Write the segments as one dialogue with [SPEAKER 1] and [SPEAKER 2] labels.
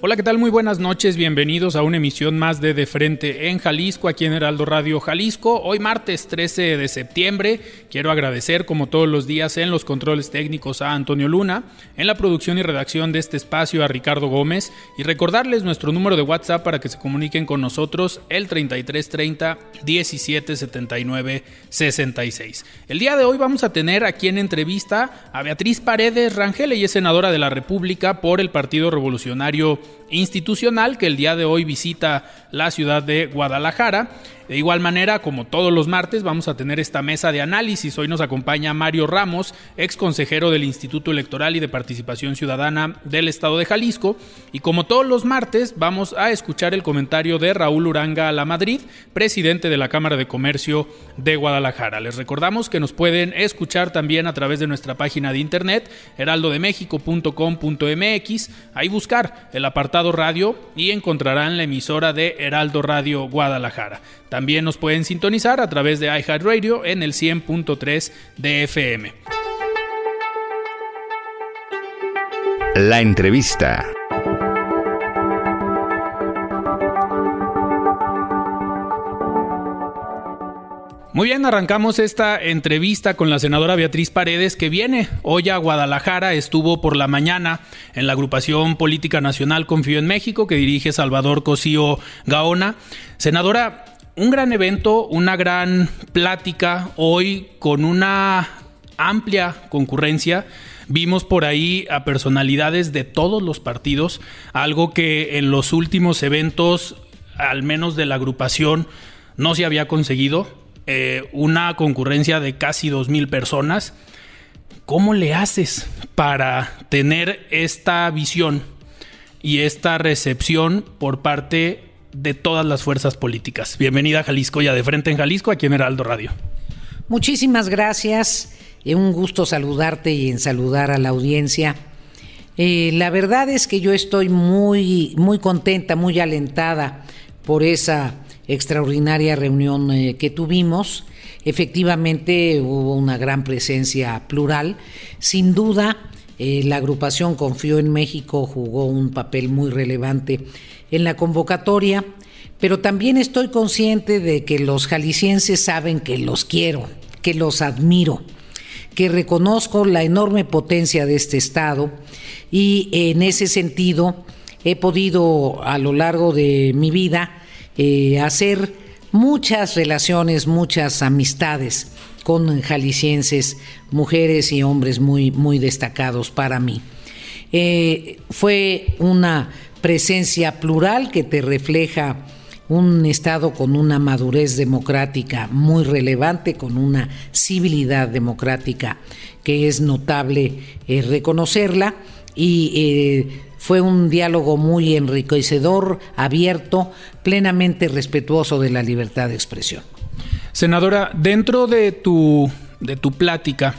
[SPEAKER 1] Hola, ¿qué tal? Muy buenas noches, bienvenidos a una emisión más de De Frente en Jalisco, aquí en Heraldo Radio Jalisco. Hoy martes 13 de septiembre, quiero agradecer como todos los días en los controles técnicos a Antonio Luna, en la producción y redacción de este espacio a Ricardo Gómez y recordarles nuestro número de WhatsApp para que se comuniquen con nosotros el 3330 1779 66. El día de hoy vamos a tener aquí en entrevista a Beatriz Paredes Rangel, ella es senadora de la República por el Partido Revolucionario institucional que el día de hoy visita la ciudad de Guadalajara. De igual manera, como todos los martes, vamos a tener esta mesa de análisis. Hoy nos acompaña Mario Ramos, ex consejero del Instituto Electoral y de Participación Ciudadana del Estado de Jalisco. Y como todos los martes, vamos a escuchar el comentario de Raúl Uranga La Madrid, presidente de la Cámara de Comercio de Guadalajara. Les recordamos que nos pueden escuchar también a través de nuestra página de internet, heraldodemexico.com.mx. Ahí buscar el apartado radio y encontrarán la emisora de Heraldo Radio Guadalajara. También nos pueden sintonizar a través de iHeartRadio en el 100.3 de FM.
[SPEAKER 2] La entrevista.
[SPEAKER 1] Muy bien, arrancamos esta entrevista con la senadora Beatriz Paredes que viene hoy a Guadalajara, estuvo por la mañana en la agrupación política nacional Confío en México que dirige Salvador Cosío Gaona. Senadora, un gran evento, una gran plática hoy con una amplia concurrencia. Vimos por ahí a personalidades de todos los partidos, algo que en los últimos eventos, al menos de la agrupación, no se había conseguido. Eh, una concurrencia de casi dos mil personas. ¿Cómo le haces para tener esta visión y esta recepción por parte de todas las fuerzas políticas. Bienvenida a Jalisco, ya de frente en Jalisco, aquí en Heraldo Radio.
[SPEAKER 3] Muchísimas gracias. Es un gusto saludarte y en saludar a la audiencia. Eh, la verdad es que yo estoy muy, muy contenta, muy alentada por esa extraordinaria reunión eh, que tuvimos. Efectivamente hubo una gran presencia plural. Sin duda, eh, la agrupación Confío en México jugó un papel muy relevante en la convocatoria, pero también estoy consciente de que los jaliscienses saben que los quiero, que los admiro, que reconozco la enorme potencia de este Estado y en ese sentido he podido a lo largo de mi vida eh, hacer muchas relaciones, muchas amistades con jaliscienses, mujeres y hombres muy, muy destacados para mí. Eh, fue una presencia plural que te refleja un Estado con una madurez democrática muy relevante, con una civilidad democrática que es notable eh, reconocerla y eh, fue un diálogo muy enriquecedor, abierto, plenamente respetuoso de la libertad de expresión.
[SPEAKER 1] Senadora, dentro de tu, de tu plática,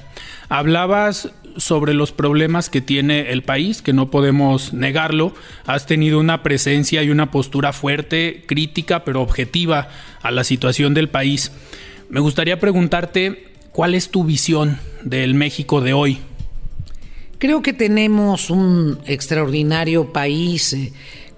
[SPEAKER 1] hablabas sobre los problemas que tiene el país, que no podemos negarlo. Has tenido una presencia y una postura fuerte, crítica, pero objetiva a la situación del país. Me gustaría preguntarte, ¿cuál es tu visión del México de hoy?
[SPEAKER 3] Creo que tenemos un extraordinario país eh,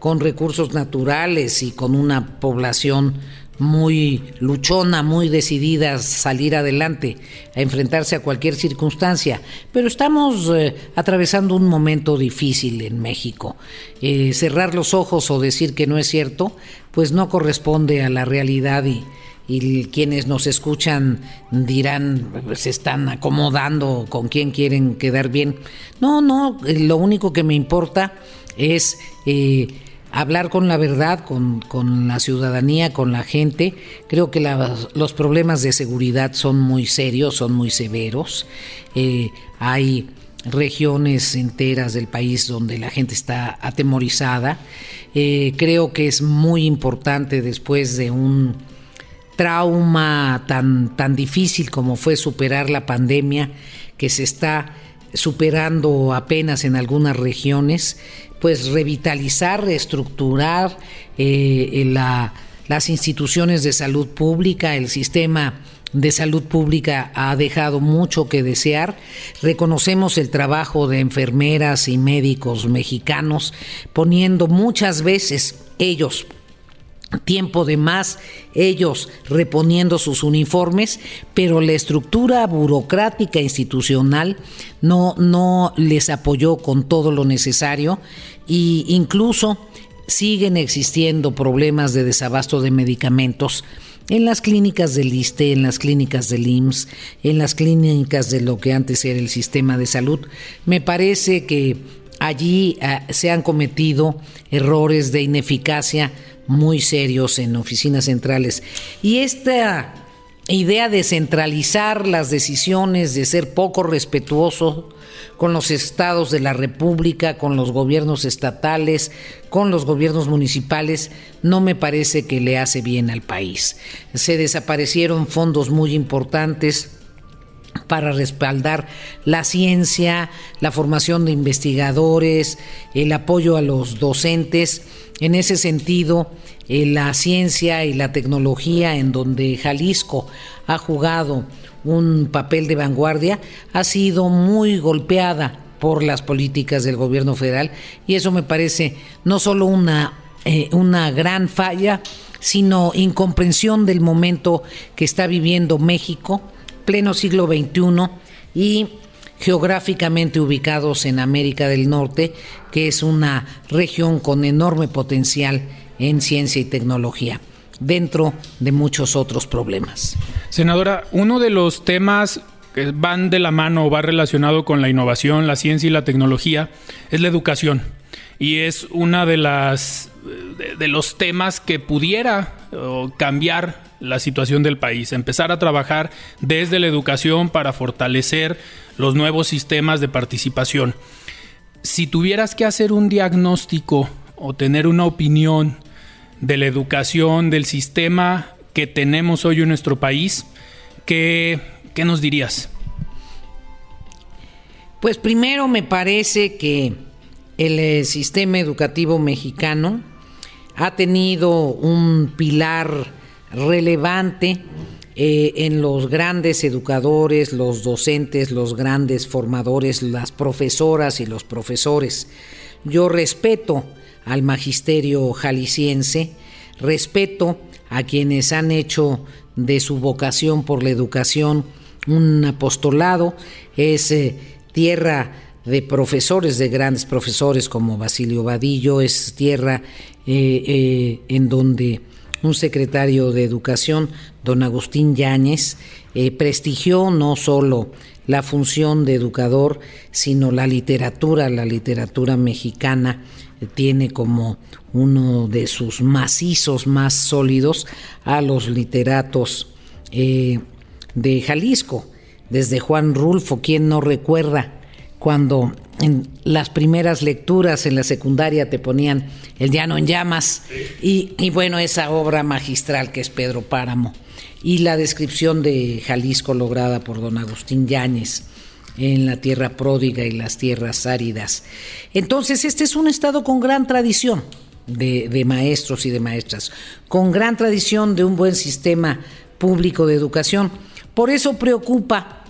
[SPEAKER 3] con recursos naturales y con una población muy luchona, muy decidida a salir adelante, a enfrentarse a cualquier circunstancia. Pero estamos eh, atravesando un momento difícil en México. Eh, cerrar los ojos o decir que no es cierto, pues no corresponde a la realidad y, y quienes nos escuchan dirán, se están acomodando con quién quieren quedar bien. No, no, lo único que me importa es... Eh, hablar con la verdad, con, con, la ciudadanía, con la gente. Creo que los problemas de seguridad son muy serios, son muy severos. Eh, hay regiones enteras del país donde la gente está atemorizada. Eh, creo que es muy importante después de un trauma tan, tan difícil como fue superar la pandemia, que se está superando apenas en algunas regiones, pues revitalizar, reestructurar eh, las instituciones de salud pública, el sistema de salud pública ha dejado mucho que desear. Reconocemos el trabajo de enfermeras y médicos mexicanos, poniendo muchas veces ellos tiempo de más ellos reponiendo sus uniformes, pero la estructura burocrática institucional no, no les apoyó con todo lo necesario e incluso siguen existiendo problemas de desabasto de medicamentos en las clínicas del ISTE, en las clínicas del IMSS, en las clínicas de lo que antes era el sistema de salud. Me parece que allí ah, se han cometido errores de ineficacia muy serios en oficinas centrales. Y esta idea de centralizar las decisiones, de ser poco respetuoso con los estados de la República, con los gobiernos estatales, con los gobiernos municipales, no me parece que le hace bien al país. Se desaparecieron fondos muy importantes para respaldar la ciencia, la formación de investigadores, el apoyo a los docentes. En ese sentido, eh, la ciencia y la tecnología en donde Jalisco ha jugado un papel de vanguardia, ha sido muy golpeada por las políticas del gobierno federal y eso me parece no solo una, eh, una gran falla, sino incomprensión del momento que está viviendo México, pleno siglo XXI y geográficamente ubicados en América del Norte, que es una región con enorme potencial en ciencia y tecnología dentro de muchos otros problemas.
[SPEAKER 1] Senadora, uno de los temas que van de la mano o va relacionado con la innovación, la ciencia y la tecnología es la educación. Y es una de las de, los temas que pudiera cambiar la situación del país, empezar a trabajar desde la educación para fortalecer los nuevos sistemas de participación. Si tuvieras que hacer un diagnóstico o tener una opinión de la educación, del sistema que tenemos hoy en nuestro país, ¿qué, qué nos dirías?
[SPEAKER 3] Pues primero me parece que el eh, sistema educativo mexicano ha tenido un pilar relevante eh, en los grandes educadores, los docentes, los grandes formadores, las profesoras y los profesores. Yo respeto al magisterio jalisciense, respeto a quienes han hecho de su vocación por la educación un apostolado, es eh, tierra de profesores, de grandes profesores como Basilio Vadillo, es tierra eh, eh, en donde un secretario de Educación, don Agustín Yáñez, prestigió no solo la función de educador, sino la literatura, la literatura mexicana, tiene como uno de sus macizos más sólidos a los literatos eh, de Jalisco, desde Juan Rulfo, quien no recuerda cuando en las primeras lecturas en la secundaria te ponían El llano en llamas y, y bueno, esa obra magistral que es Pedro Páramo y la descripción de Jalisco lograda por don Agustín Yáñez en la tierra pródiga y las tierras áridas. Entonces, este es un estado con gran tradición de, de, maestros y de maestras, con gran tradición de un buen sistema público de educación. Por eso preocupa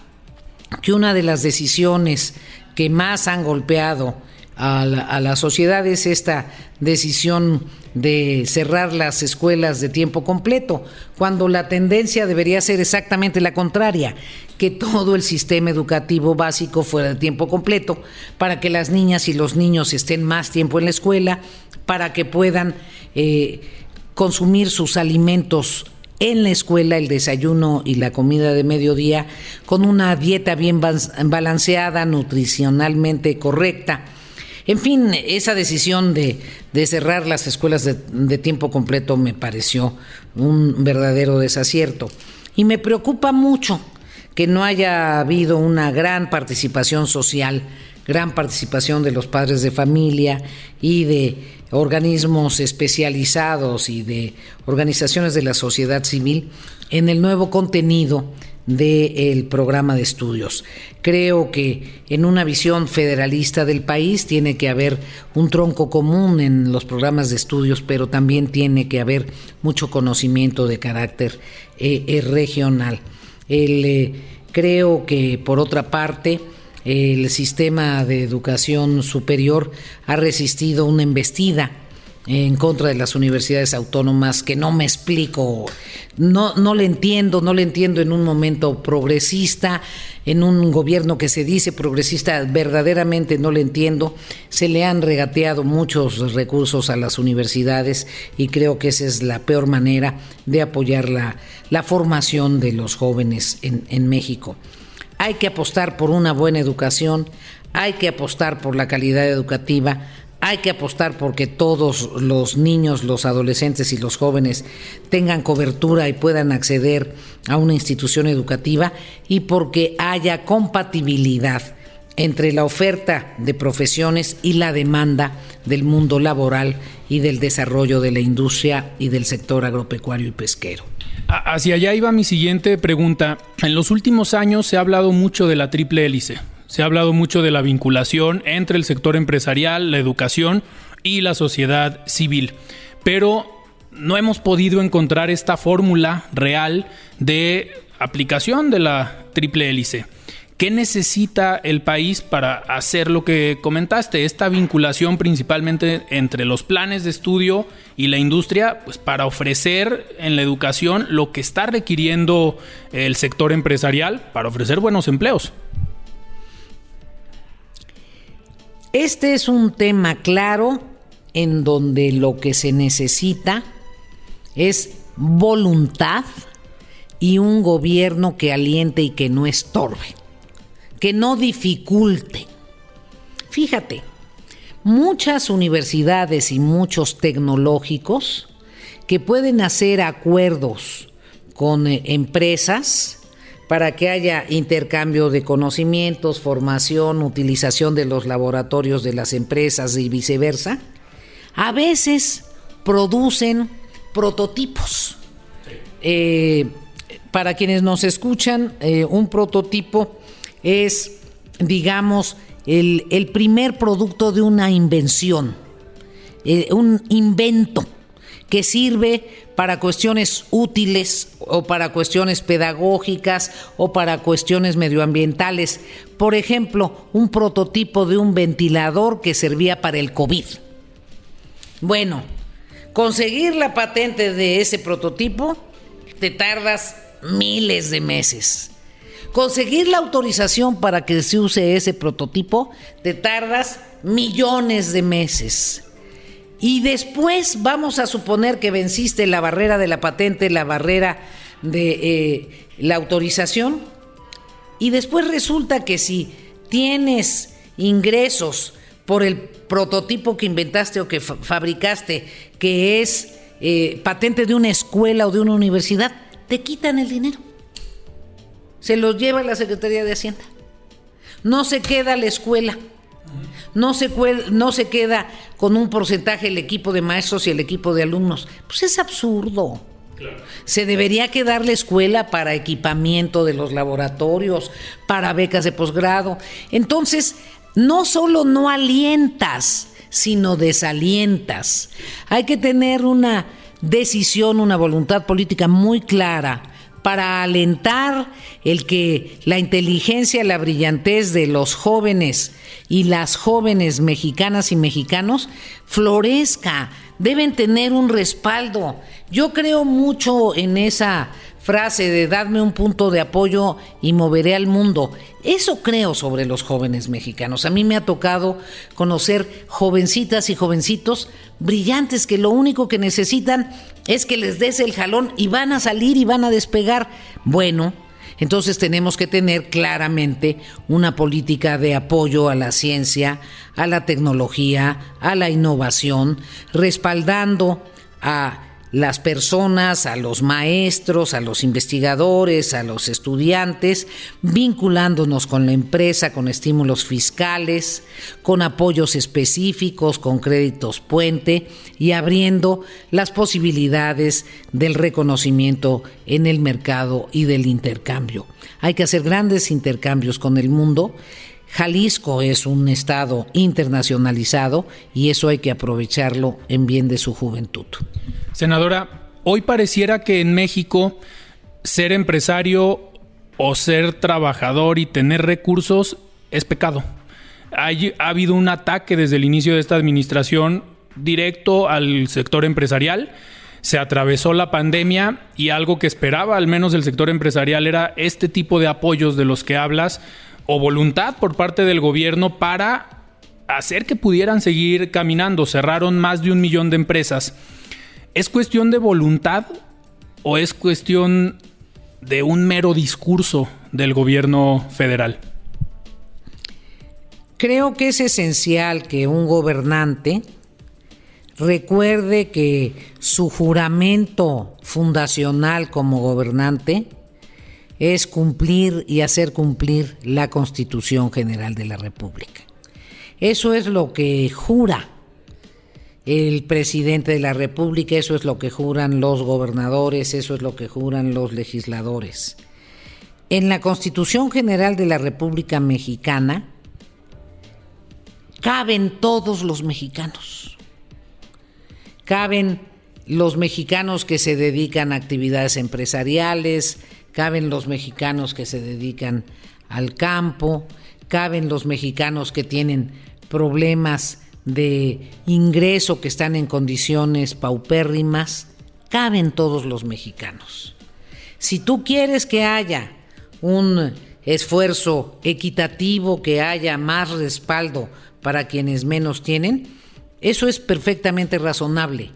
[SPEAKER 3] que una de las decisiones que más han golpeado a la, sociedad es esta decisión de cerrar las escuelas de tiempo completo, cuando la tendencia debería ser exactamente la contraria, que todo el sistema educativo básico fuera de tiempo completo, para que las niñas y los niños estén más tiempo en la escuela, para que puedan eh, consumir sus alimentos en la escuela, el desayuno y la comida de mediodía, con una dieta bien balanceada, nutricionalmente correcta en fin, esa decisión de, cerrar las escuelas de, tiempo completo me pareció un verdadero desacierto. Y me preocupa mucho que no haya habido una gran participación social, gran participación de los padres de familia y de organismos especializados y de organizaciones de la sociedad civil en el nuevo contenido del programa de estudios. Creo que en una visión federalista del país tiene que haber un tronco común en los programas de estudios, pero también tiene que haber mucho conocimiento de carácter eh, eh, regional. Eh, creo que, por otra parte, el sistema de educación superior ha resistido una embestida en contra de las universidades autónomas que no me explico, no, no le entiendo, no le entiendo en un momento progresista, en un gobierno que se dice progresista, verdaderamente no le entiendo, se le han regateado muchos recursos a las universidades y creo que esa es la peor manera de apoyar la, la formación de los jóvenes en, en México. Hay que apostar por una buena educación, hay que apostar por la calidad educativa, hay que apostar porque todos los niños, los adolescentes y los jóvenes tengan cobertura y puedan acceder a una institución educativa y porque haya compatibilidad entre la oferta de profesiones y la demanda del mundo laboral y del desarrollo de la industria y del sector agropecuario y pesquero.
[SPEAKER 1] Hacia allá iba mi siguiente pregunta. En los últimos años se ha hablado mucho de la triple hélice se ha hablado mucho de la vinculación entre el sector empresarial, la educación y la sociedad civil, pero no hemos podido encontrar esta fórmula real de aplicación de la triple hélice. ¿Qué necesita el país para hacer lo que comentaste? Esta vinculación principalmente entre los planes de estudio y la industria, pues para ofrecer en la educación lo que está requiriendo el sector empresarial para ofrecer buenos empleos.
[SPEAKER 3] Este es un tema claro en donde lo que se necesita es voluntad y un gobierno que aliente y que no estorbe, que no dificulte. Fíjate, muchas universidades y muchos tecnológicos que pueden hacer acuerdos con eh, empresas para que haya intercambio de conocimientos, formación, utilización de los laboratorios de las empresas y viceversa, a veces producen prototipos. Eh, para quienes nos escuchan, eh, un prototipo es, digamos, el, primer producto de una invención, eh, un invento que sirve para cuestiones útiles o para cuestiones pedagógicas o para cuestiones medioambientales. Por ejemplo, un prototipo de un ventilador que servía para el COVID. Bueno, conseguir la patente de ese prototipo te tardas miles de meses. Conseguir la autorización para que se use ese prototipo te tardas millones de meses. Y después vamos a suponer que venciste la barrera de la patente, la barrera de eh, la autorización. Y después resulta que si tienes ingresos por el prototipo que inventaste o que fabricaste, que es eh, patente de una escuela o de una universidad, te quitan el dinero. Se lo lleva la Secretaría de Hacienda. No se queda la escuela no se, no se queda con un porcentaje el equipo de maestros y el equipo de alumnos. Pues es absurdo. Se debería quedar la escuela para equipamiento de los laboratorios, para becas de posgrado. Entonces, no solo no alientas, sino desalientas. Hay que tener una decisión, una voluntad política muy clara para alentar el que la inteligencia, la brillantez de los jóvenes y las jóvenes mexicanas y mexicanos florezca. Deben tener un respaldo. Yo creo mucho en esa frase de darme un punto de apoyo y moveré al mundo. Eso creo sobre los jóvenes mexicanos. A mí me ha tocado conocer jovencitas y jovencitos brillantes que lo único que necesitan es que les des el jalón y van a salir y van a despegar. Bueno, entonces tenemos que tener claramente una política de apoyo a la ciencia, a la tecnología, a la innovación, respaldando a las personas, a los maestros, a los investigadores, a los estudiantes, vinculándonos con la empresa, con estímulos fiscales, con apoyos específicos, con créditos puente y abriendo las posibilidades del reconocimiento en el mercado y del intercambio. Hay que hacer grandes intercambios con el mundo. Jalisco es un estado internacionalizado y eso hay que aprovecharlo en bien de su juventud.
[SPEAKER 1] Senadora, hoy pareciera que en México ser empresario o ser trabajador y tener recursos es pecado. ha habido un ataque desde el inicio de esta administración directo al sector empresarial. Se atravesó la pandemia y algo que esperaba al menos el sector empresarial era este tipo de apoyos de los que hablas o voluntad por parte del gobierno para hacer que pudieran seguir caminando. Cerraron más de un millón de empresas. ¿Es cuestión de voluntad o es cuestión de un mero discurso del gobierno federal?
[SPEAKER 3] Creo que es esencial que un gobernante recuerde que su juramento fundacional como gobernante es cumplir y hacer cumplir la Constitución General de la República. Eso es lo que jura el presidente de la República, eso es lo que juran los gobernadores, eso es lo que juran los legisladores. En la Constitución General de la República Mexicana caben todos los mexicanos. Caben los mexicanos que se dedican a actividades empresariales, caben los mexicanos que se dedican al campo, caben los mexicanos que tienen problemas de ingreso que están en condiciones paupérrimas, caben todos los mexicanos. Si tú quieres que haya un esfuerzo equitativo, que haya más respaldo para quienes menos tienen, eso es perfectamente razonable.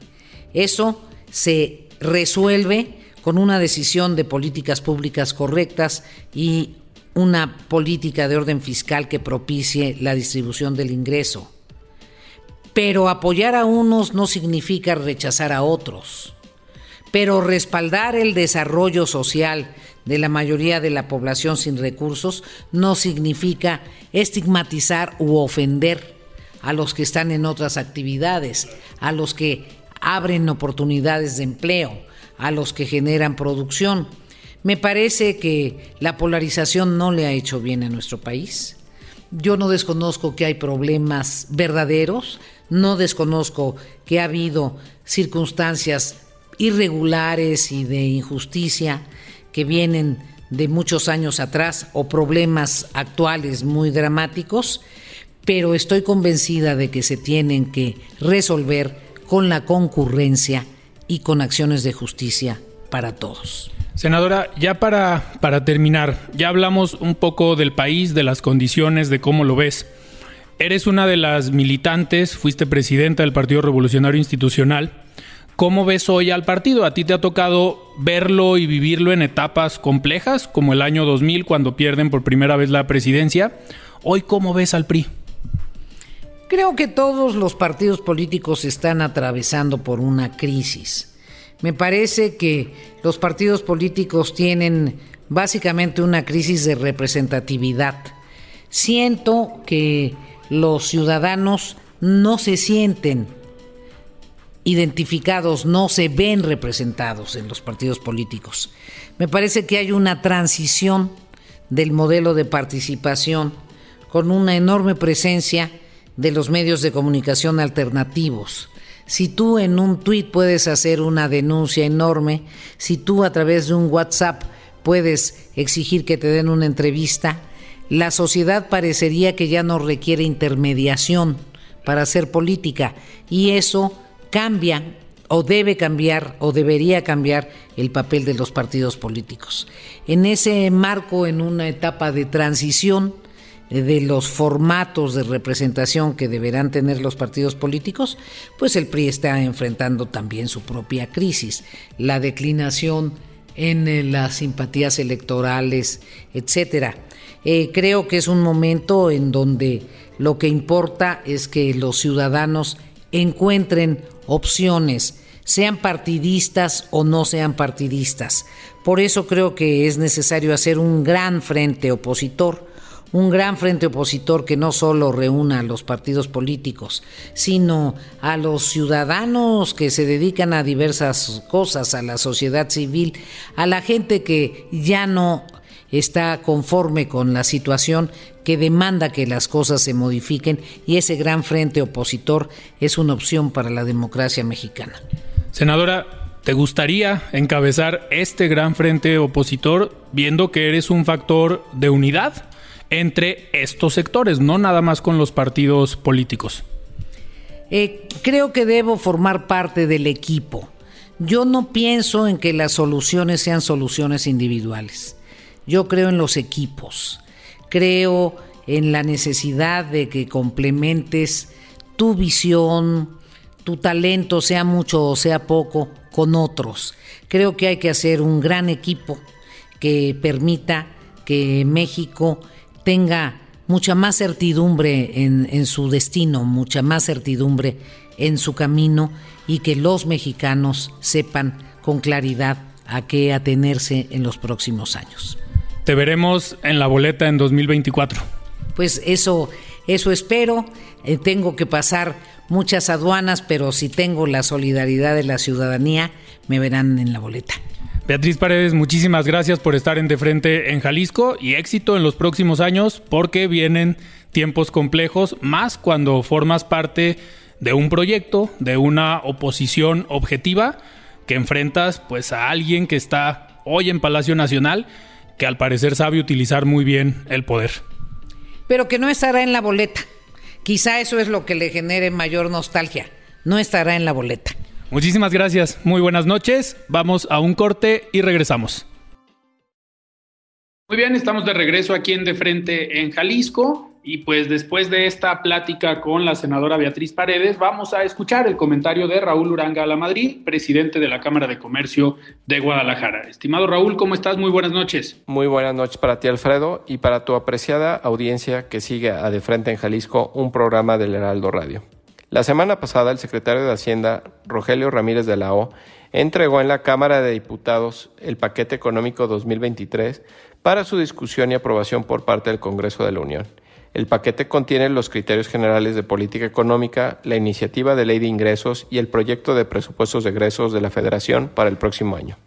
[SPEAKER 3] Eso se resuelve con una decisión de políticas públicas correctas y una política de orden fiscal que propicie la distribución del ingreso. Pero apoyar a unos no significa rechazar a otros. Pero respaldar el desarrollo social de la mayoría de la población sin recursos no significa estigmatizar u ofender a los que están en otras actividades, a los que abren oportunidades de empleo, a los que generan producción. Me parece que la polarización no le ha hecho bien a nuestro país. Yo no desconozco que hay problemas verdaderos, no desconozco que ha habido circunstancias irregulares y de injusticia que vienen de muchos años atrás o problemas actuales muy dramáticos, pero estoy convencida de que se tienen que resolver con la concurrencia y con acciones de justicia para todos.
[SPEAKER 1] Senadora, ya para, para terminar, ya hablamos un poco del país, de las condiciones, de cómo lo ves. Eres una de las militantes, fuiste presidenta del Partido Revolucionario Institucional. ¿Cómo ves hoy al partido? ¿A ti te ha tocado verlo y vivirlo en etapas complejas, como el año 2000 cuando pierden por primera vez la presidencia? Hoy, ¿cómo ves al PRI?
[SPEAKER 3] Creo que todos los partidos políticos están atravesando por una crisis. Me parece que los partidos políticos tienen básicamente una crisis de representatividad. Siento que los ciudadanos no se sienten identificados, no se ven representados en los partidos políticos. Me parece que hay una transición del modelo de participación con una enorme presencia de los medios de comunicación alternativos. Si tú en un tuit puedes hacer una denuncia enorme, si tú a través de un WhatsApp puedes exigir que te den una entrevista, la sociedad parecería que ya no requiere intermediación para hacer política y eso cambia o debe cambiar o debería cambiar el papel de los partidos políticos. En ese marco, en una etapa de transición de los formatos de representación que deberán tener los partidos políticos, pues el PRI está enfrentando también su propia crisis, la declinación en eh, las simpatías electorales, etcétera. Eh, creo que es un momento en donde lo que importa es que los ciudadanos encuentren opciones sean partidistas o no sean partidistas. Por eso creo que es necesario hacer un gran frente opositor, un gran frente opositor que no solo reúna a los partidos políticos, sino a los ciudadanos que se dedican a diversas cosas, a la sociedad civil, a la gente que ya no está conforme con la situación que demanda que las cosas se modifiquen y ese gran frente opositor es una opción para la democracia mexicana.
[SPEAKER 1] Senadora, ¿te gustaría encabezar este gran frente opositor viendo que eres un factor de unidad entre estos sectores, no nada más con los partidos políticos?
[SPEAKER 3] Eh, creo que debo formar parte del equipo. Yo no pienso en que las soluciones sean soluciones individuales. Yo creo en los equipos. Creo en la necesidad de que complementes tu visión, tu talento, sea mucho o sea poco, con otros. Creo que hay que hacer un gran equipo que permita que México tenga mucha más certidumbre en, en, su destino, mucha más certidumbre en su camino y que los mexicanos sepan con claridad a qué atenerse en los próximos años.
[SPEAKER 1] Te veremos en la boleta en 2024.
[SPEAKER 3] Pues eso, eso espero. Eh, tengo que pasar muchas aduanas, pero si tengo la solidaridad de la ciudadanía, me verán en la boleta.
[SPEAKER 1] Beatriz Paredes, muchísimas gracias por estar en De Frente en Jalisco y éxito en los próximos años porque vienen tiempos complejos, más cuando formas parte de un proyecto, de una oposición objetiva que enfrentas pues a alguien que está hoy en Palacio Nacional que al parecer sabe utilizar muy bien el poder.
[SPEAKER 3] Pero que no estará en la boleta. Quizá eso es lo que le genere mayor nostalgia. No estará en la boleta.
[SPEAKER 1] Muchísimas gracias. Muy buenas noches. Vamos a un corte y regresamos. Muy bien, estamos de regreso aquí en De Frente en Jalisco. Y pues después de esta plática con la senadora Beatriz Paredes, vamos a escuchar el comentario de Raúl Uranga la Madrid, presidente de la Cámara de Comercio de Guadalajara. Estimado Raúl, ¿cómo estás? Muy buenas noches.
[SPEAKER 4] Muy buenas noches para ti, Alfredo, y para tu apreciada audiencia que sigue a De Frente en Jalisco, un programa del Heraldo Radio. La semana pasada, el secretario de Hacienda, Rogelio Ramírez de la O, entregó en la Cámara de Diputados el paquete económico 2023 para su discusión y aprobación por parte del Congreso de la Unión. El paquete contiene los criterios generales de política económica, la iniciativa de ley de ingresos y el proyecto de presupuestos de egresos de la Federación para el próximo año.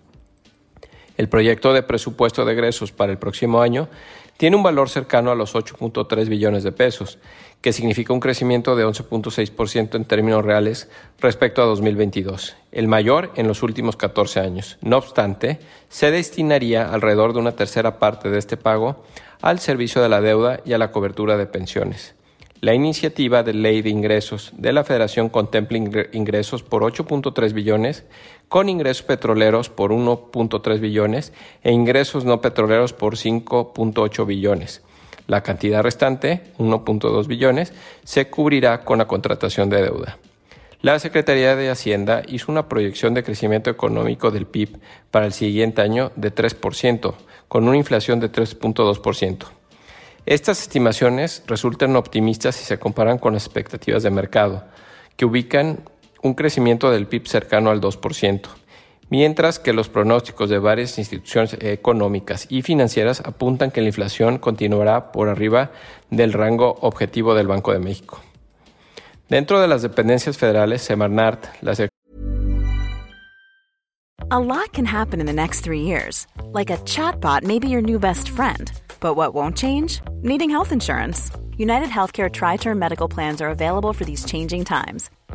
[SPEAKER 4] El proyecto de presupuesto de egresos para el próximo año tiene un valor cercano a los 8.3 billones de pesos, que significa un crecimiento de 11.6% en términos reales respecto a 2022, el mayor en los últimos 14 años. No obstante, se destinaría alrededor de una tercera parte de este pago al servicio de la deuda y a la cobertura de pensiones. La iniciativa de ley de ingresos de la Federación contempla ingresos por 8.3 billones, con ingresos petroleros por 1.3 billones e ingresos no petroleros por 5.8 billones. La cantidad restante, 1.2 billones, se cubrirá con la contratación de deuda. La Secretaría de Hacienda hizo una proyección de crecimiento económico del PIB para el siguiente año de 3%, con una inflación de 3.2%. Estas estimaciones resultan optimistas si se comparan con las expectativas de mercado, que ubican un crecimiento del PIB cercano al 2%, mientras que los pronósticos de varias instituciones económicas y financieras apuntan que la inflación continuará por arriba del rango objetivo del Banco de México. Dentro de las dependencias federales, Semarnat, la
[SPEAKER 5] A lot can happen in the next three years. Like a chatbot may be your new best friend. But what won't change? Needing health insurance. United Healthcare Tri Term Medical Plans are available for these changing times.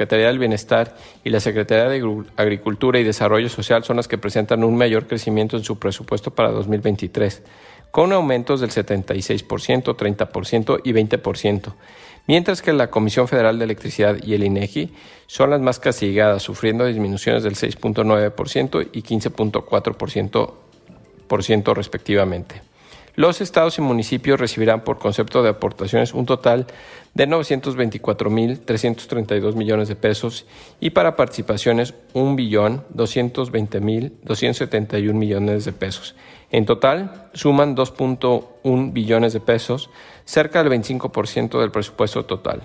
[SPEAKER 4] Secretaría del Bienestar y la Secretaría de Agricultura y Desarrollo Social son las que presentan un mayor crecimiento en su presupuesto para 2023, con aumentos del 76%, 30% y 20%, mientras que la Comisión Federal de Electricidad y el INEGI son las más castigadas, sufriendo disminuciones del 6.9% y 15.4% respectivamente. Los estados y municipios recibirán por concepto de aportaciones un total de 924.332 millones de pesos y para participaciones 1.220.271 millones de pesos. En total, suman 2.1 billones de pesos, cerca del 25% del presupuesto total.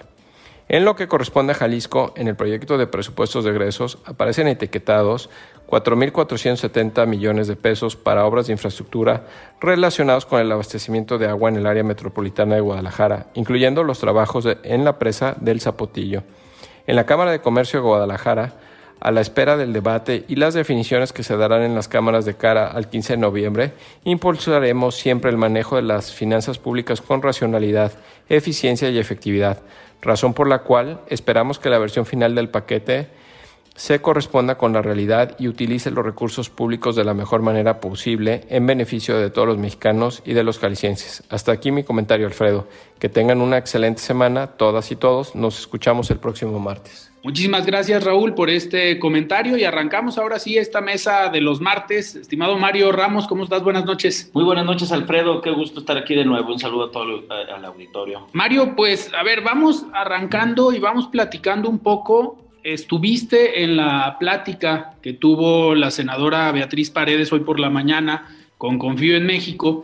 [SPEAKER 4] En lo que corresponde a Jalisco, en el proyecto de presupuestos de egresos aparecen etiquetados 4.470 millones de pesos para obras de infraestructura relacionados con el abastecimiento de agua en el área metropolitana de Guadalajara, incluyendo los trabajos en la presa del Zapotillo. En la Cámara de Comercio de Guadalajara, a la espera del debate y las definiciones que se darán en las cámaras de cara al 15 de noviembre, impulsaremos siempre el manejo de las finanzas públicas con racionalidad, eficiencia y efectividad razón por la cual esperamos que la versión final del paquete se corresponda con la realidad y utilice los recursos públicos de la mejor manera posible en beneficio de todos los mexicanos y de los jaliscienses. Hasta aquí mi comentario, Alfredo. Que tengan una excelente semana, todas y todos. Nos escuchamos el próximo martes.
[SPEAKER 1] Muchísimas gracias, Raúl, por este comentario y arrancamos ahora sí esta mesa de los martes. Estimado Mario Ramos, ¿cómo estás? Buenas noches.
[SPEAKER 6] Muy buenas noches, Alfredo. Qué gusto estar aquí de nuevo. Un saludo a todo el, al auditorio.
[SPEAKER 1] Mario, pues a ver, vamos arrancando y vamos platicando un poco estuviste en la plática que tuvo la senadora Beatriz Paredes hoy por la mañana con Confío en México.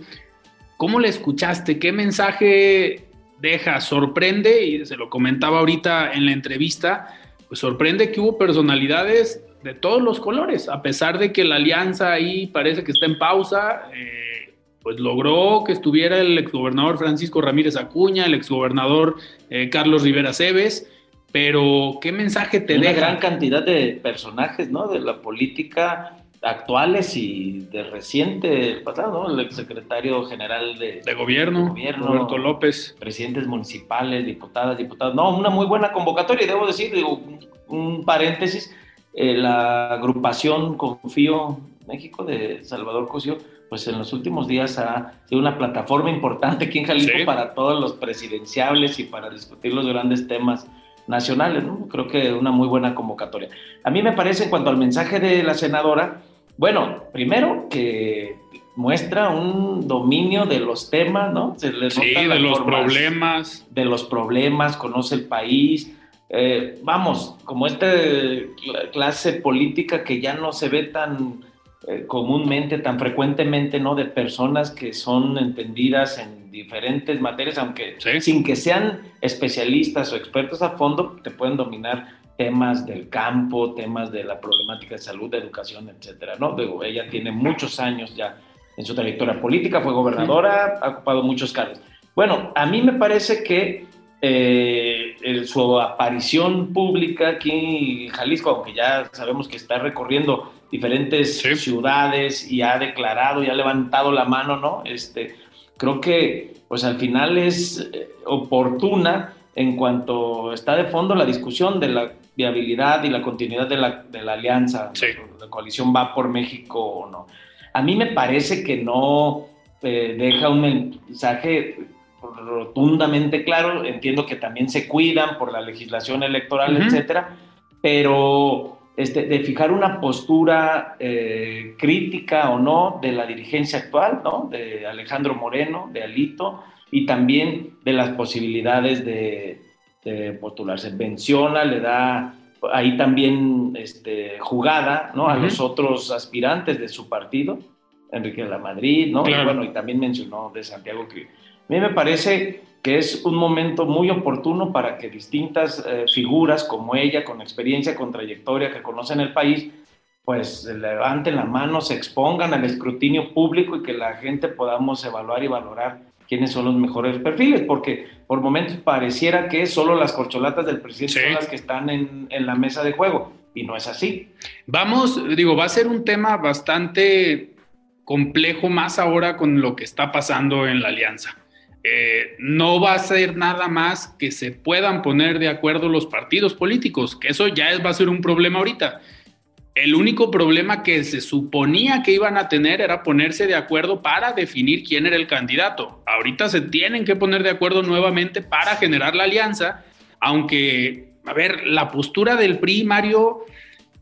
[SPEAKER 1] ¿Cómo le escuchaste? ¿Qué mensaje deja? Sorprende, y se lo comentaba ahorita en la entrevista, pues sorprende que hubo personalidades de todos los colores, a pesar de que la alianza ahí parece que está en pausa, eh, pues logró que estuviera el exgobernador Francisco Ramírez Acuña, el exgobernador eh, Carlos Rivera Cebes, pero ¿qué mensaje te
[SPEAKER 6] Una
[SPEAKER 1] deja?
[SPEAKER 6] gran cantidad de personajes, ¿no? De la política actuales y de reciente pasado, ¿no? El exsecretario general de,
[SPEAKER 1] de gobierno,
[SPEAKER 6] de gobierno,
[SPEAKER 1] Roberto López.
[SPEAKER 6] Presidentes municipales, diputadas, diputados. No, una muy buena convocatoria, y debo decir, digo, un paréntesis, eh, la agrupación Confío México de Salvador Cosío, pues en los últimos días ha sido una plataforma importante aquí en Jalisco
[SPEAKER 1] Sí.
[SPEAKER 6] para todos los presidenciables y para discutir los grandes temas nacionales, ¿no? Creo que una muy buena convocatoria. A mí me parece, en cuanto al mensaje de la senadora, bueno, primero que muestra un dominio de los temas, ¿no? Se le
[SPEAKER 1] Sí, de los
[SPEAKER 6] formas
[SPEAKER 1] problemas.
[SPEAKER 6] de los problemas, conoce el país. Eh, vamos, como esta cl- clase política que ya no se ve tan eh, comúnmente, tan frecuentemente, ¿no? De personas que son entendidas en diferentes materias, aunque
[SPEAKER 1] Sí.
[SPEAKER 6] sin que sean especialistas o expertos a fondo, te pueden dominar temas del campo, temas de la problemática de salud, de educación, etcétera, ¿no? Digo, ella tiene muchos años ya en su trayectoria política, fue gobernadora, ha ocupado muchos cargos. Bueno, a mí me parece que eh, el- su aparición pública aquí en Jalisco, aunque ya sabemos que está recorriendo diferentes
[SPEAKER 1] Sí.
[SPEAKER 6] ciudades y ha declarado y ha levantado la mano, ¿no? Este, creo que pues al final es eh, oportuna en cuanto está de fondo la discusión de la viabilidad y la continuidad de la, de la alianza,
[SPEAKER 1] Sí.
[SPEAKER 6] la coalición va por México o no. A mí me parece que no eh, deja un mensaje rotundamente claro, entiendo que también se cuidan por la legislación electoral,
[SPEAKER 1] Ujú.
[SPEAKER 6] etcétera, pero este, de fijar una postura eh, crítica o no de la dirigencia actual, ¿no? De Alejandro Moreno, de Alito, y también de las posibilidades de, de postularse. Menciona, le da ahí también este, jugada, ¿no? A
[SPEAKER 1] Ujú.
[SPEAKER 6] los otros aspirantes de su partido, Enrique de la Madrid, ¿no?
[SPEAKER 1] Claro.
[SPEAKER 6] Y bueno, y también mencionó de Santiago que a mí me parece que es un momento muy oportuno para que distintas eh, figuras como ella, con experiencia, con trayectoria, que conocen el país, pues levanten la mano, se expongan al escrutinio público y que la gente podamos evaluar y valorar quiénes son los mejores perfiles, porque por momentos pareciera que solo las corcholatas del presidente son las que están en, en la mesa de juego, y no es así.
[SPEAKER 1] Vamos, digo, va a ser un tema bastante complejo más ahora con lo que está pasando en la alianza. Eh, no va a ser nada más que se puedan poner de acuerdo los partidos políticos, que eso ya es, va a ser un problema ahorita. El único problema que se suponía que iban a tener era ponerse de acuerdo para definir quién era el candidato. Ahorita se tienen que poner de acuerdo nuevamente para generar la alianza, aunque, a ver, la postura del PRI, Mario,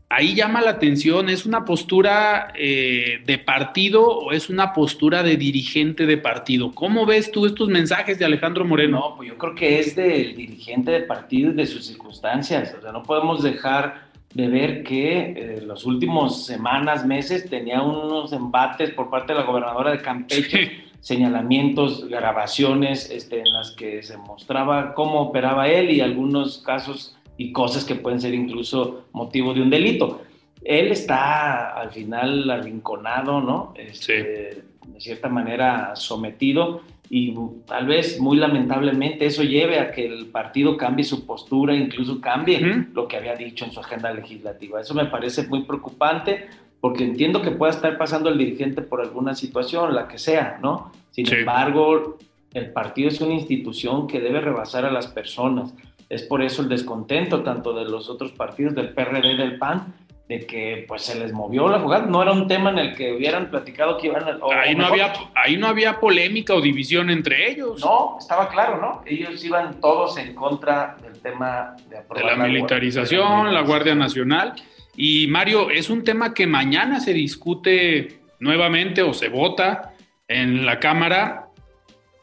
[SPEAKER 1] ahí llama la atención, ¿es una postura eh, de partido o es una postura de dirigente de partido? ¿Cómo ves tú estos mensajes de Alejandro Moreno?
[SPEAKER 6] No, pues yo creo que es del dirigente de partido y de sus circunstancias. O sea, no podemos dejar de ver que en eh, las últimas semanas, meses, tenía unos embates por parte de la gobernadora de Campeche, señalamientos, grabaciones este, en las que se mostraba cómo operaba él y algunos casos y cosas que pueden ser incluso motivo de un delito. Él está al final arrinconado, ¿no? Este, de cierta manera sometido y tal vez muy lamentablemente eso lleve a que el partido cambie su postura, incluso cambie lo que había dicho en su agenda legislativa. Eso me parece muy preocupante porque entiendo que pueda estar pasando el dirigente por alguna situación, la que sea, ¿no? Sin embargo, el partido es una institución que debe rebasar a las personas. Es por eso el descontento tanto de los otros partidos, del PRD, del PAN, de que pues se les movió la jugada. No era un tema en el que hubieran platicado que iban a...
[SPEAKER 1] ahí, no había, ahí no había polémica o división entre ellos.
[SPEAKER 6] No, estaba claro, ¿no? Ellos iban todos en contra del tema de,
[SPEAKER 1] de la, militarización, la, Guardia Nacional. Y Mario, es un tema que mañana se discute nuevamente o se vota en la Cámara.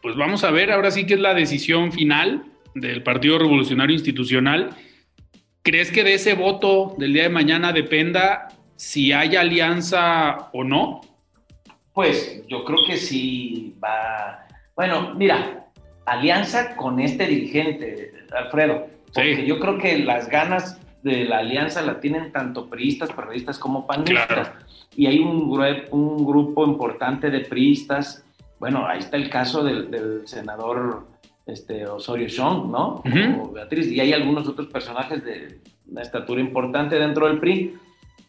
[SPEAKER 1] Pues vamos a ver, ahora sí que es la decisión final del Partido Revolucionario Institucional ¿Crees que de ese voto del día de mañana dependa si hay alianza o no?
[SPEAKER 6] Pues yo creo que sí va. Bueno, mira, alianza con este dirigente, Alfredo. Porque yo creo que las ganas de la alianza la tienen tanto priistas, periodistas como panistas. Y hay un, un grupo importante de priistas. Bueno, ahí está el caso del, del senador este, Osorio Chong, ¿no? Beatriz, y hay algunos otros personajes de una estatura importante dentro del PRI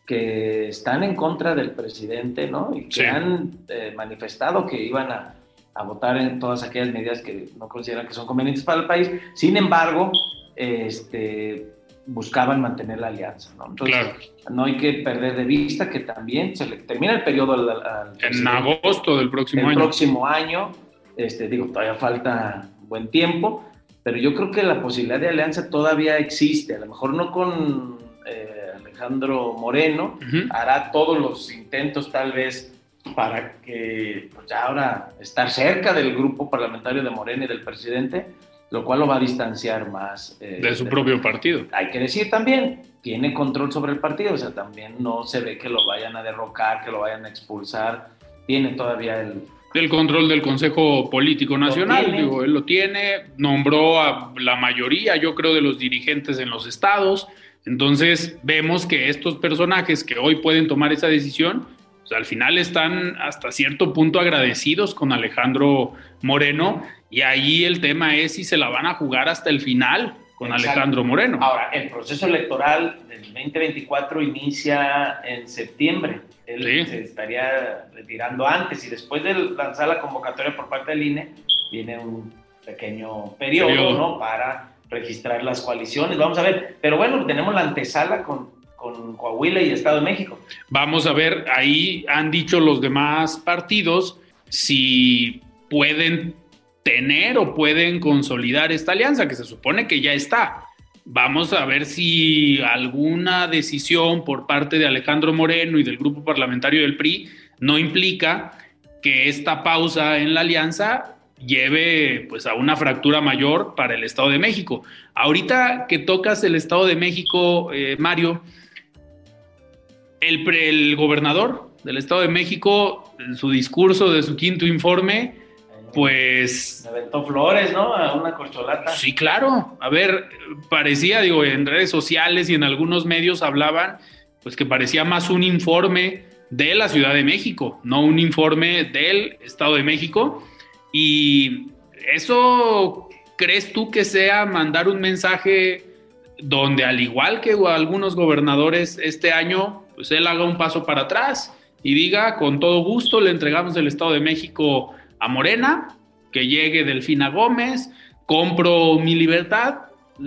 [SPEAKER 6] que están en contra del presidente, ¿no? Y que han eh, manifestado que iban a, a, votar en todas aquellas medidas que no consideran que son convenientes para el país. Sin embargo, este, buscaban mantener la alianza, ¿no? Entonces, no hay que perder de vista que también se le termina el periodo al,
[SPEAKER 1] en agosto del próximo
[SPEAKER 6] el
[SPEAKER 1] año.
[SPEAKER 6] próximo año, este, digo, todavía falta buen tiempo, pero yo creo que la posibilidad de alianza todavía existe, a lo mejor no con eh, Alejandro Moreno, hará todos los intentos tal vez para que pues ya ahora estar cerca del grupo parlamentario de Moreno y del presidente, lo cual lo va a distanciar más.
[SPEAKER 1] Eh, de su propio partido.
[SPEAKER 6] Hay que decir también, tiene control sobre el partido, o sea, también no se ve que lo vayan a derrocar, que lo vayan a expulsar, tiene todavía el,
[SPEAKER 1] del control del Consejo Político Nacional, digo, él lo tiene, nombró a la mayoría, yo creo, de los dirigentes en los estados. Entonces vemos que estos personajes que hoy pueden tomar esa decisión, pues, al final están hasta cierto punto agradecidos con Alejandro Moreno. Y ahí el tema es si se la van a jugar hasta el final con Alejandro Moreno.
[SPEAKER 6] Ahora, el proceso electoral del 2024 inicia en septiembre. Él se estaría retirando antes y después de lanzar la convocatoria por parte del INE, viene un pequeño periodo, ¿no? Para registrar las coaliciones. Vamos a ver. Pero bueno, tenemos la antesala con, con Coahuila y Estado de México.
[SPEAKER 1] Vamos a ver, ahí han dicho los demás partidos si pueden tener o pueden consolidar esta alianza, que se supone que ya está. Vamos a ver si alguna decisión por parte de Alejandro Moreno y del grupo parlamentario del PRI no implica que esta pausa en la alianza lleve pues a una fractura mayor para el Estado de México. Ahorita que tocas el Estado de México, eh, Mario, el, el gobernador del Estado de México, en su discurso de su quinto informe, pues...
[SPEAKER 6] Me aventó flores, ¿no? A una corcholata.
[SPEAKER 1] Sí, claro. A ver, parecía, digo, en redes sociales y en algunos medios hablaban pues que parecía más un informe de la Ciudad de México, no un informe del Estado de México. Y eso, ¿crees tú que sea mandar un mensaje donde al igual que algunos gobernadores este año, pues él haga un paso para atrás y diga, con todo gusto le entregamos el Estado de México a Morena, que llegue Delfina Gómez, compro mi libertad,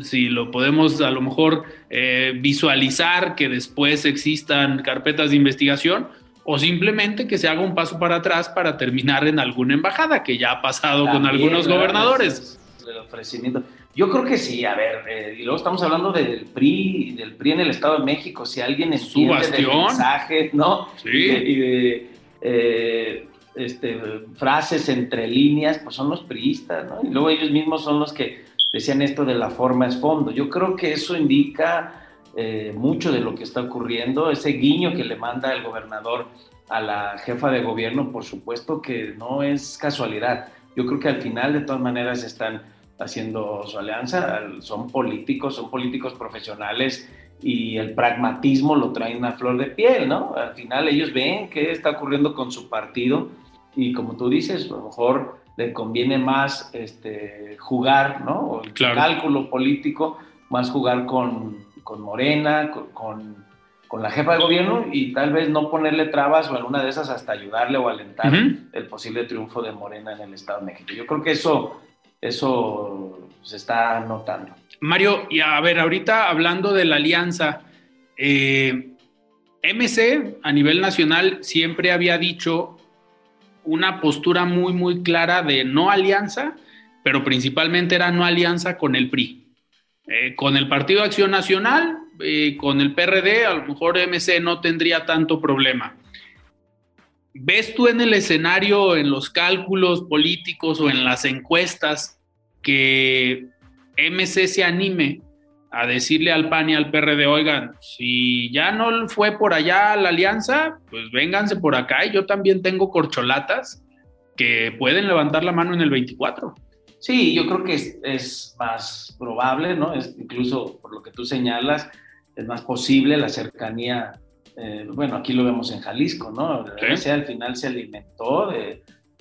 [SPEAKER 1] si lo podemos a lo mejor eh, visualizar que después existan carpetas de investigación, o simplemente que se haga un paso para atrás para terminar en alguna embajada, que ya ha pasado con algunos gobernadores.
[SPEAKER 6] El ofrecimiento. Yo creo que sí, a ver, eh, y luego estamos hablando del PRI, del PRI en el Estado de México, si alguien entiende del mensaje, ¿no?
[SPEAKER 1] Sí.
[SPEAKER 6] Y de, eh, este, frases entre líneas, pues son los priistas, ¿no? Y luego ellos mismos son los que decían esto de la forma es fondo. Yo creo que eso indica eh, mucho de lo que está ocurriendo, ese guiño que le manda el gobernador a la jefa de gobierno, por supuesto que no es casualidad. Yo creo que al final, de todas maneras, están haciendo su alianza, son políticos, son políticos profesionales y el pragmatismo lo traen a flor de piel, ¿no? Al final ellos ven qué está ocurriendo con su partido y como tú dices, a lo mejor le conviene más este, jugar, ¿no? O el cálculo político, más jugar con, con Morena, con, con, la jefa de gobierno y tal vez no ponerle trabas o alguna de esas hasta ayudarle o alentar el posible triunfo de Morena en el Estado de México. Yo creo que eso eso se está notando.
[SPEAKER 1] Mario, y a ver, ahorita hablando de la alianza, eh, MC a nivel nacional siempre había dicho una postura muy, muy clara de no alianza, pero principalmente era no alianza con el PRI. Eh, con el Partido Acción Nacional, eh, con el PRD, a lo mejor MC no tendría tanto problema. ¿Ves tú en el escenario, en los cálculos políticos o en las encuestas, que MC se anime a decirle al PAN y al PRD, oigan, si ya no fue por allá la alianza, pues vénganse por acá y yo también tengo corcholatas que pueden levantar la mano en el 24.
[SPEAKER 6] Sí, yo creo que es, más probable, ¿no? Es incluso por lo que tú señalas, es más posible la cercanía eh, bueno, aquí lo vemos en Jalisco, ¿no? ¿Sí? al final se alimentó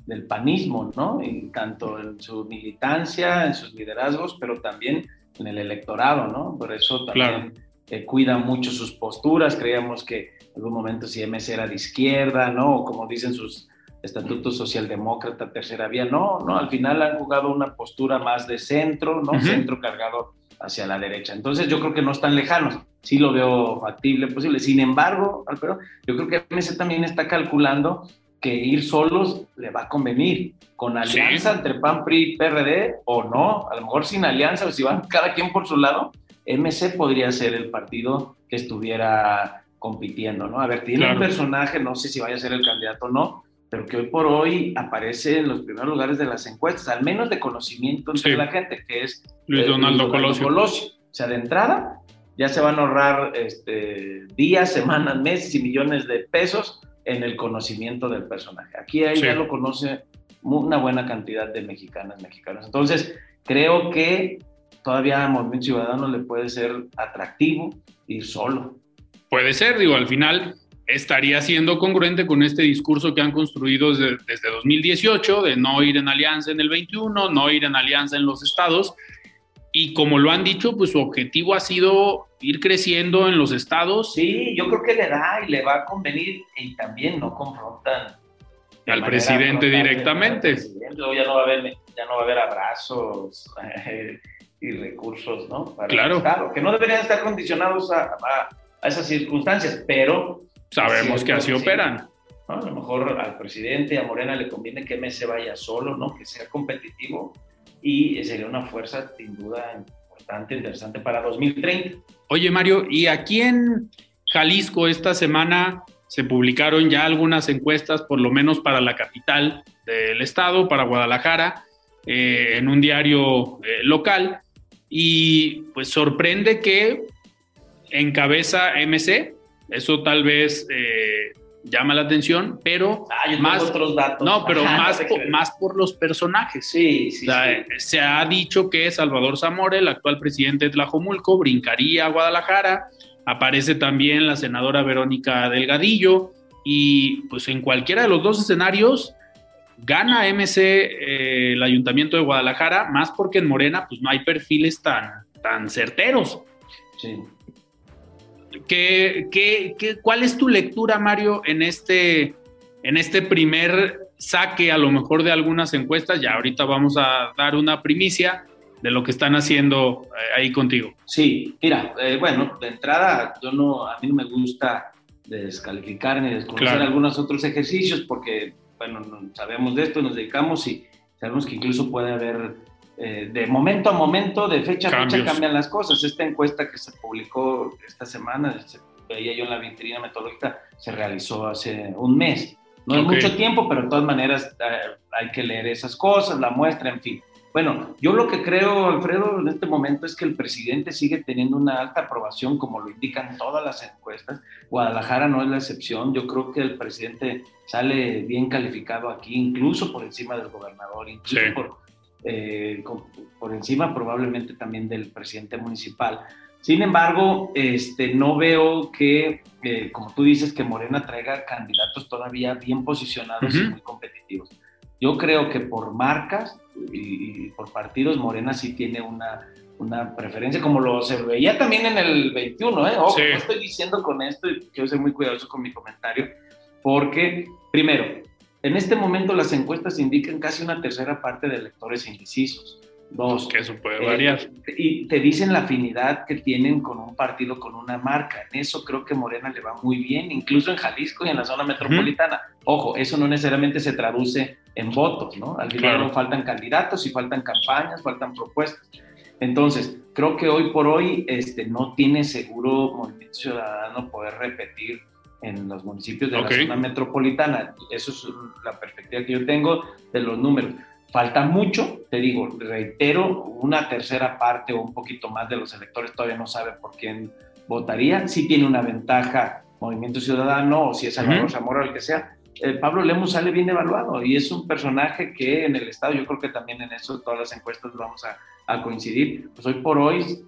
[SPEAKER 6] del panismo, ¿no? Y tanto en su militancia, en sus liderazgos, pero también en el electorado, ¿no? Por eso también eh, cuida mucho sus posturas. Creíamos que en algún momento si MS era de izquierda, ¿no? O como dicen sus estatutos socialdemócrata, tercera vía. No, no, al final han jugado una postura más de centro, ¿no? Centro cargado hacia la derecha. Entonces yo creo que no están lejanos, sí lo veo factible, posible. Sin embargo, Alfredo, yo creo que MC también está calculando que ir solos le va a convenir, con alianza entre PAN, PRI, PRD o no, a lo mejor sin alianza o si van cada quien por su lado, MC podría ser el partido que estuviera compitiendo, ¿no? A ver, tiene un personaje, no sé si vaya a ser el candidato o no, pero que hoy por hoy aparece en los primeros lugares de las encuestas, al menos de conocimiento entre la gente, que es
[SPEAKER 1] Luis Donaldo, Colosio.
[SPEAKER 6] Colosio. O sea, de entrada ya se van a ahorrar este, días, semanas, meses y millones de pesos en el conocimiento del personaje. Aquí ya lo conoce una buena cantidad de mexicanas, mexicanos. Entonces, creo que todavía a Movimiento Ciudadano le puede ser atractivo ir solo.
[SPEAKER 1] Puede ser, digo, al final estaría siendo congruente con este discurso que han construido desde, 2018 de no ir en alianza en el 21, no ir en alianza en los estados. Y como lo han dicho, pues su objetivo ha sido ir creciendo en los estados.
[SPEAKER 6] Sí, yo creo que le da y le va a convenir y también no confrontan
[SPEAKER 1] al presidente directamente.
[SPEAKER 6] Ya, no va a haber, ya no va a haber abrazos y recursos, ¿no?
[SPEAKER 1] claro.
[SPEAKER 6] que no deberían estar condicionados a, a esas circunstancias, pero
[SPEAKER 1] Sabemos que así operan.
[SPEAKER 6] A lo mejor al presidente, a Morena le conviene que MS vaya solo, ¿no? Que sea competitivo y sería una fuerza sin duda importante, interesante para 2030.
[SPEAKER 1] Oye Mario, y aquí en Jalisco esta semana se publicaron ya algunas encuestas, por lo menos para la capital del estado, para Guadalajara, eh, en un diario eh, local, y pues sorprende que encabeza MC, eso tal vez eh, llama la atención, pero
[SPEAKER 6] ah,
[SPEAKER 1] más
[SPEAKER 6] otros datos.
[SPEAKER 1] No, pero más, por, más por los personajes.
[SPEAKER 6] Sí, sí,
[SPEAKER 1] Se ha dicho que Salvador Zamora, el actual presidente de Tlajomulco, brincaría a Guadalajara aparece también la senadora Verónica Delgadillo y pues en cualquiera de los dos escenarios gana MC eh, el Ayuntamiento de Guadalajara, más porque en Morena pues no hay perfiles tan, tan certeros.
[SPEAKER 6] Sí.
[SPEAKER 1] ¿Qué, qué, qué, cuál es tu lectura, Mario, en este, en este primer saque a lo mejor de algunas encuestas? Ya ahorita vamos a dar una primicia de lo que están haciendo eh, ahí contigo.
[SPEAKER 6] Sí, mira, eh, bueno, de entrada, yo no, a mí no me gusta descalificar ni desconocer
[SPEAKER 1] Claro.
[SPEAKER 6] algunos otros ejercicios porque, bueno, no- sabemos de esto, nos dedicamos y sabemos que incluso puede haber, eh, de momento a momento, de fecha a fecha, cambian las cosas. Esta encuesta que se publicó esta semana, se veía yo en la vitrina metodológica, se realizó hace un mes. No es
[SPEAKER 1] Ok.
[SPEAKER 6] mucho tiempo, pero de todas maneras eh, hay que leer esas cosas, la muestra, en fin. Bueno, yo lo que creo, Alfredo, en este momento es que el presidente sigue teniendo una alta aprobación, como lo indican todas las encuestas. Guadalajara no es la excepción. Yo creo que el presidente sale bien calificado aquí, incluso por encima del gobernador, incluso
[SPEAKER 1] Sí.
[SPEAKER 6] por, eh, con- por encima probablemente también del presidente municipal. Sin embargo, este, no veo que, eh, como tú dices, que Morena traiga candidatos todavía bien posicionados y
[SPEAKER 1] Ujú.
[SPEAKER 6] muy competitivos. Yo creo que por marcas y, y por partidos, Morena sí tiene una, una preferencia, como lo se veía también en el 21, ¿eh? Ojo,
[SPEAKER 1] Sí.
[SPEAKER 6] no estoy diciendo con esto, y quiero ser muy cuidadoso con mi comentario, porque, primero, en este momento las encuestas indican casi una tercera parte de electores indecisos. Dos,
[SPEAKER 1] Que eso puede
[SPEAKER 6] eh,
[SPEAKER 1] variar.
[SPEAKER 6] y te dicen la afinidad que tienen con un partido, con una marca. En eso creo que Morena le va muy bien, incluso en Jalisco y en la zona metropolitana. Ojo, eso no necesariamente se traduce en votos, ¿no? Al final
[SPEAKER 1] Claro.
[SPEAKER 6] faltan candidatos y faltan campañas, faltan propuestas. Entonces, creo que hoy por hoy este, no tiene seguro Movimiento Ciudadano poder repetir en los municipios de
[SPEAKER 1] Ok.
[SPEAKER 6] la zona metropolitana. Eso es la perspectiva que yo tengo de los números. Falta mucho, te digo, reitero, una tercera parte o un poquito más de los electores todavía no sabe por quién votaría. Sí tiene una ventaja Movimiento Ciudadano o si es Salvador
[SPEAKER 1] Ujú.
[SPEAKER 6] Zamora o el que sea. Eh, Pablo Lemus sale bien evaluado y es un personaje que en el Estado, yo creo que también en eso todas las encuestas vamos a, a coincidir. Pues hoy por hoy,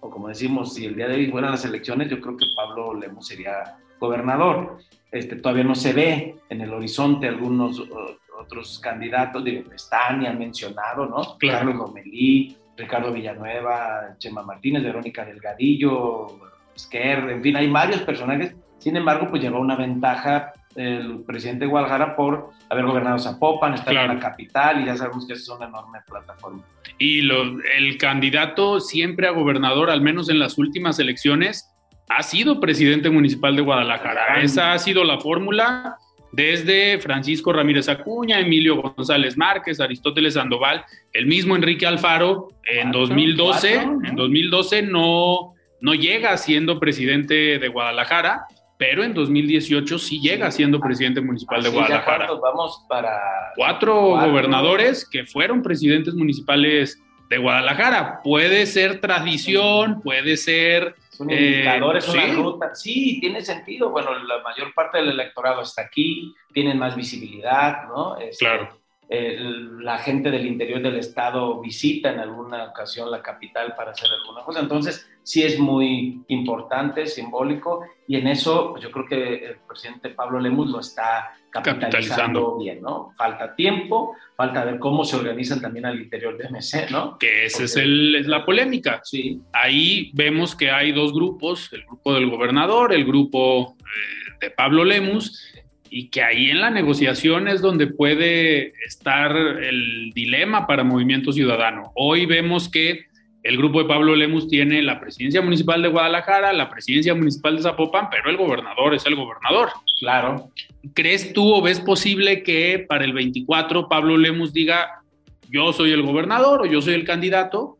[SPEAKER 6] o como decimos, si el día de hoy fueran las elecciones, yo creo que Pablo Lemus sería gobernador. Este, todavía no se ve en el horizonte algunos uh, otros candidatos, digo, están y han mencionado, ¿no?
[SPEAKER 1] Claro.
[SPEAKER 6] Carlos Lomelí, Ricardo Villanueva, Chema Martínez, Verónica Delgadillo, Esquer, en fin, hay varios personajes. Sin embargo, pues lleva una ventaja el presidente de Guadalajara por haber gobernado Zapopan, estar
[SPEAKER 1] Claro.
[SPEAKER 6] en la capital y ya sabemos que es una enorme plataforma.
[SPEAKER 1] Y lo- el candidato siempre a gobernador, al menos en las últimas elecciones, ha sido presidente municipal de Guadalajara. Esa ha sido la fórmula desde Francisco Ramírez Acuña, Emilio González Márquez, Aristóteles Sandoval, el mismo Enrique Alfaro en
[SPEAKER 6] Cuatro,
[SPEAKER 1] 2012,
[SPEAKER 6] cuatro, ¿no?
[SPEAKER 1] en 2012 no, no llega siendo presidente de Guadalajara, pero en 2018 sí llega siendo presidente municipal de
[SPEAKER 6] Así, ¿ya
[SPEAKER 1] Guadalajara
[SPEAKER 6] vamos para
[SPEAKER 1] cuatro,
[SPEAKER 6] Cuatro.
[SPEAKER 1] gobernadores que fueron presidentes municipales de Guadalajara. Puede ser tradición, puede ser...
[SPEAKER 6] Es un
[SPEAKER 1] Eh,
[SPEAKER 6] indicador, es una
[SPEAKER 1] sí.
[SPEAKER 6] ruta. Sí, tiene sentido. Bueno, la mayor parte del electorado está aquí, tienen más visibilidad, ¿no? Este,
[SPEAKER 1] Claro.
[SPEAKER 6] la gente del interior del estado visita en alguna ocasión la capital para hacer alguna cosa. Entonces, sí es muy importante, simbólico, y en eso pues, yo creo que el presidente Pablo Lemus lo está capitalizando,
[SPEAKER 1] Capitalizando.
[SPEAKER 6] bien, ¿no? Falta tiempo, falta ver cómo se organizan también al interior de MC, ¿no?
[SPEAKER 1] Que esa es,
[SPEAKER 6] Porque-
[SPEAKER 1] el- es la polémica.
[SPEAKER 6] Sí,
[SPEAKER 1] Ahí vemos que hay dos grupos, el grupo del gobernador, el grupo eh, de Pablo Lemus, y que ahí en la negociación es donde puede estar el dilema para Movimiento Ciudadano. Hoy vemos que el grupo de Pablo Lemus tiene la presidencia municipal de Guadalajara, la presidencia municipal de Zapopan, pero el gobernador es el gobernador.
[SPEAKER 6] claro.
[SPEAKER 1] ¿Crees tú o ves posible que para el 24 Pablo Lemus diga, yo soy el gobernador o yo soy el candidato?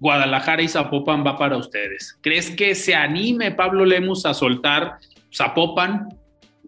[SPEAKER 1] Guadalajara y Zapopan va para ustedes. ¿Crees que se anime Pablo Lemus a soltar Zapopan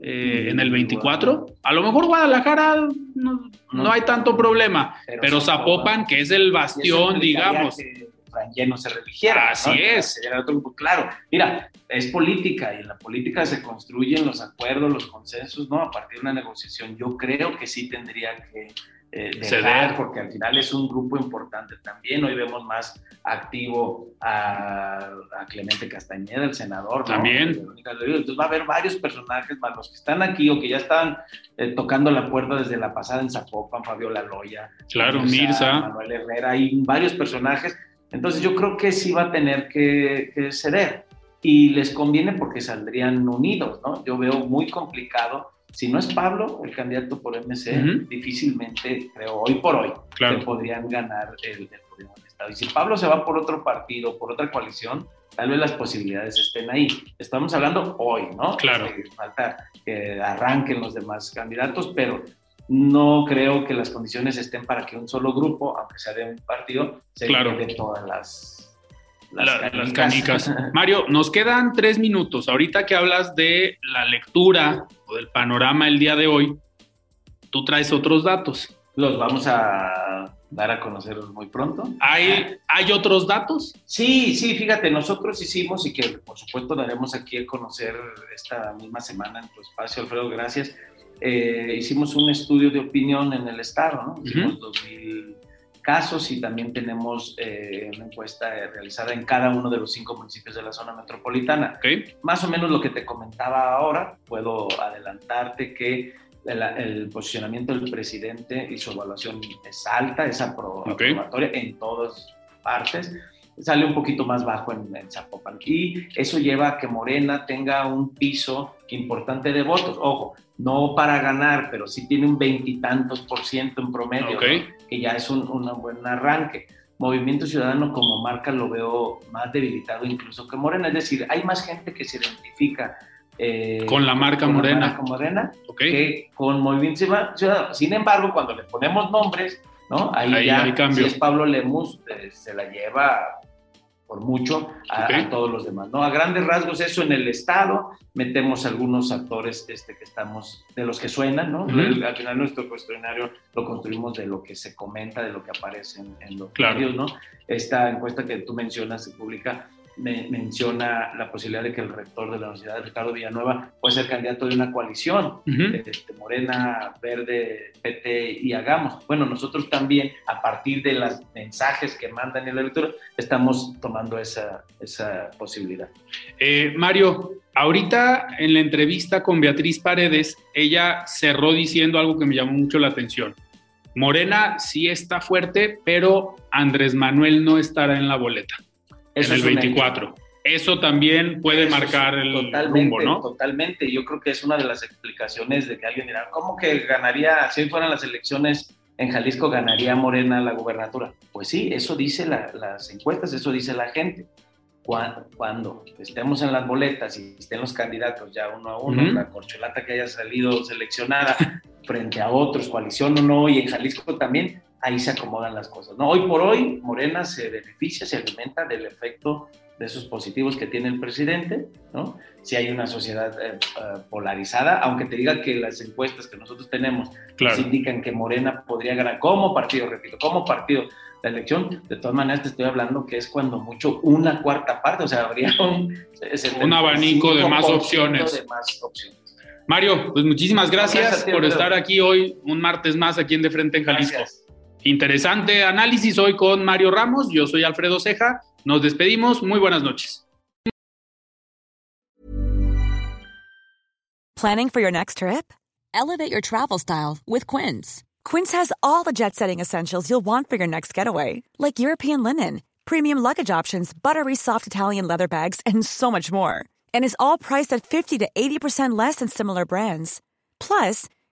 [SPEAKER 1] eh, en el 24? A lo mejor Guadalajara no, no hay tanto problema,
[SPEAKER 6] Pero
[SPEAKER 1] pero Zapopan, que es el bastión, digamos.
[SPEAKER 6] que Fran Lleno se religiera.
[SPEAKER 1] Así
[SPEAKER 6] ¿no?
[SPEAKER 1] es.
[SPEAKER 6] Otro- claro, mira, es política y en la política se construyen los acuerdos, los consensos, ¿no? A partir de una negociación. Yo creo que sí tendría que eh, dejar, porque al final es un grupo importante también. Hoy vemos más activo a, Clemente Castañeda, el senador.
[SPEAKER 1] También.
[SPEAKER 6] Entonces va a haber varios personajes, más los que están aquí o que ya están eh, tocando la puerta desde la pasada en Zapopan, Fabiola Loya.
[SPEAKER 1] Claro, Mirza.
[SPEAKER 6] Manuel Herrera, hay varios personajes. Entonces yo creo que sí va a tener que, que ceder. Y les conviene porque saldrían unidos, ¿no? Yo veo muy complicado si no es Pablo, el candidato por MC, difícilmente, creo, hoy por hoy, claro. podrían ganar el, el del Estado. Y si Pablo se va por otro partido, por otra coalición, tal vez las posibilidades estén ahí. Estamos hablando hoy, ¿no?
[SPEAKER 1] Claro.
[SPEAKER 6] Este, falta que arranquen los demás candidatos, pero no creo que las condiciones estén para que un solo grupo, aunque sea de un partido, se
[SPEAKER 1] claro.
[SPEAKER 6] de todas las
[SPEAKER 1] las, canicas. Mario, nos quedan tres minutos. Ahorita que hablas de la lectura o del panorama el día de hoy, tú traes otros datos.
[SPEAKER 6] Los vamos a dar a conocer muy pronto.
[SPEAKER 1] ¿Hay, ¿Hay otros datos?
[SPEAKER 6] Sí, sí, fíjate, nosotros hicimos y que por supuesto daremos aquí a conocer esta misma semana en tu espacio, Alfredo, gracias. Eh, hicimos un estudio de opinión en el Estado, ¿no? Hicimos 2000 casos y también tenemos eh, una encuesta eh, realizada en cada uno de los cinco municipios de la zona metropolitana. Más o menos lo que te comentaba ahora, puedo adelantarte que el, posicionamiento del presidente y su evaluación es alta, es aprobatoria en todas partes sale un poquito más bajo en, en, Zapopan. Y eso lleva a que Morena tenga un piso importante de votos. Ojo, no para ganar, pero sí tiene un veintitantos por ciento en promedio, que ya es un, buen arranque. Movimiento Ciudadano como marca lo veo más debilitado incluso que Morena, es decir, hay más gente que se identifica
[SPEAKER 1] eh, con la marca Morena,
[SPEAKER 6] Morena que con Movimiento Ciudadano. Sin embargo, cuando le ponemos nombres, ¿no? Ahí, ya, si es Pablo Lemus, eh, se la lleva por mucho a, todos los demás. ¿no? A grandes rasgos, eso en el Estado, metemos algunos actores este, que estamos, de los que suenan, ¿no? Al final nuestro cuestionario lo construimos de lo que se comenta, de lo que aparece en, los medios, ¿no? Esta encuesta que tú mencionas se publica me menciona la posibilidad de que el rector de la Universidad, Ricardo Villanueva, puede ser candidato de una coalición, este, Morena, Verde, PT y Hagamos. Bueno, nosotros también, a partir de los mensajes que mandan en la lectura, estamos tomando esa, esa posibilidad.
[SPEAKER 1] Eh, Mario, ahorita en la entrevista con Beatriz Paredes, ella cerró diciendo algo que me llamó mucho la atención. Morena sí está fuerte, pero Andrés Manuel no estará en la boleta en el 24. Eso también puede marcar el rumbo, ¿no?
[SPEAKER 6] Totalmente. Yo creo que es una de las explicaciones de que alguien dirá, ¿cómo que ganaría, si hoy fueran las elecciones en Jalisco, ganaría Morena la gubernatura? Pues sí, eso dice las encuestas, eso dice la gente. Cuando, cuando, estemos en las boletas y estén los candidatos ya uno a uno, la corcholata que haya salido seleccionada frente a otros, coalición o no, y en Jalisco también, ahí se acomodan las cosas. ¿no? Hoy por hoy, Morena se beneficia, se alimenta del efecto de esos positivos que tiene el presidente, ¿no? Si hay una sociedad eh, eh, polarizada, aunque te diga que las encuestas que nosotros tenemos indican que Morena podría ganar como partido, repito, como partido la elección, de todas maneras te estoy hablando que es cuando mucho una cuarta parte, o sea, habría un,
[SPEAKER 1] un abanico de más opciones. Mario, pues muchísimas gracias, por estar aquí hoy, un martes más aquí en De Frente en Jalisco. Interesante análisis hoy con Mario Ramos. Yo soy Alfredo Ceja. Nos despedimos. Muy buenas noches.
[SPEAKER 7] Planning for your next trip? Elevate your travel style with Quince. Quince has all the jet setting essentials you'll want for your next getaway, like European linen, premium luggage options, buttery soft Italian leather bags, and so much more. And is all priced at 50 to 80% less than similar brands. Plus,